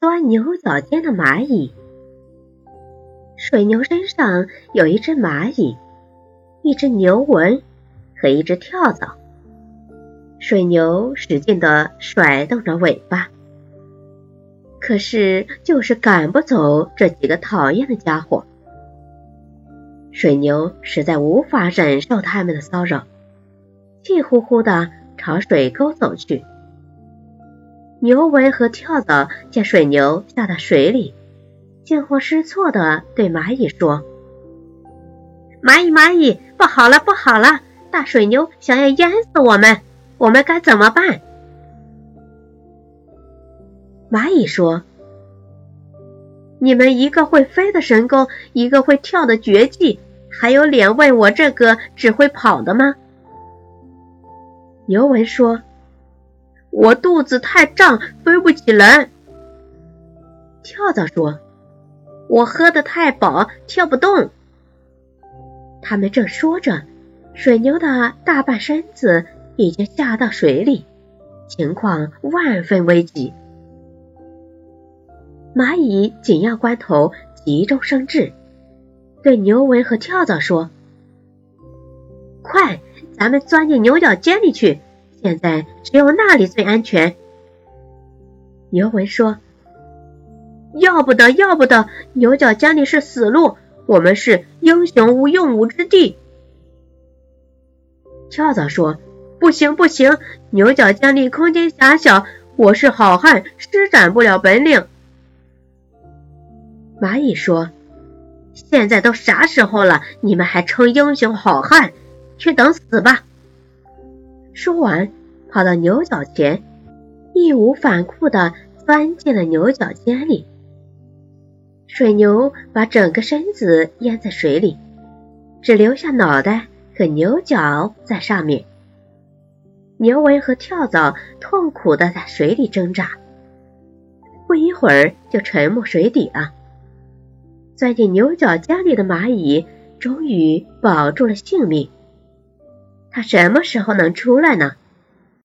钻牛角尖的蚂蚁。水牛身上有一只蚂蚁，一只牛纹和一只跳蚤。水牛使劲地甩动着尾巴，可是就是赶不走这几个讨厌的家伙。水牛实在无法忍受他们的骚扰，气呼呼地朝水沟走去。牛纹和跳蚤见水牛下到水里，惊慌失措地对蚂蚁说：“蚂蚁，蚂蚁，不好了，不好了！大水牛想要淹死我们！”我们该怎么办？蚂蚁说：“你们一个会飞的神功，一个会跳的绝技，还有脸问我这个只会跑的吗？”牛文说：“我肚子太胀，飞不起来。”跳蚤说：“我喝的太饱，跳不动。”他们正说着，水牛的大半身子。已经下到水里，情况万分危急。蚂蚁紧要关头急中生智，对牛文和跳蚤说：“快，咱们钻进牛角尖里去！现在只有那里最安全。”牛文说：“要不得，要不得！牛角尖里是死路，我们是英雄无用武之地。”跳蚤说。不行不行，牛角尖里空间狭小，我是好汉，施展不了本领。蚂蚁说：“现在都啥时候了，你们还称英雄好汉？去等死吧！”说完，跑到牛角前，义无反顾地钻进了牛角尖里。水牛把整个身子淹在水里，只留下脑袋和牛角在上面。牛纹和跳蚤痛苦的在水里挣扎，不一会儿就沉没水底了。钻进牛角尖里的蚂蚁终于保住了性命。他什么时候能出来呢？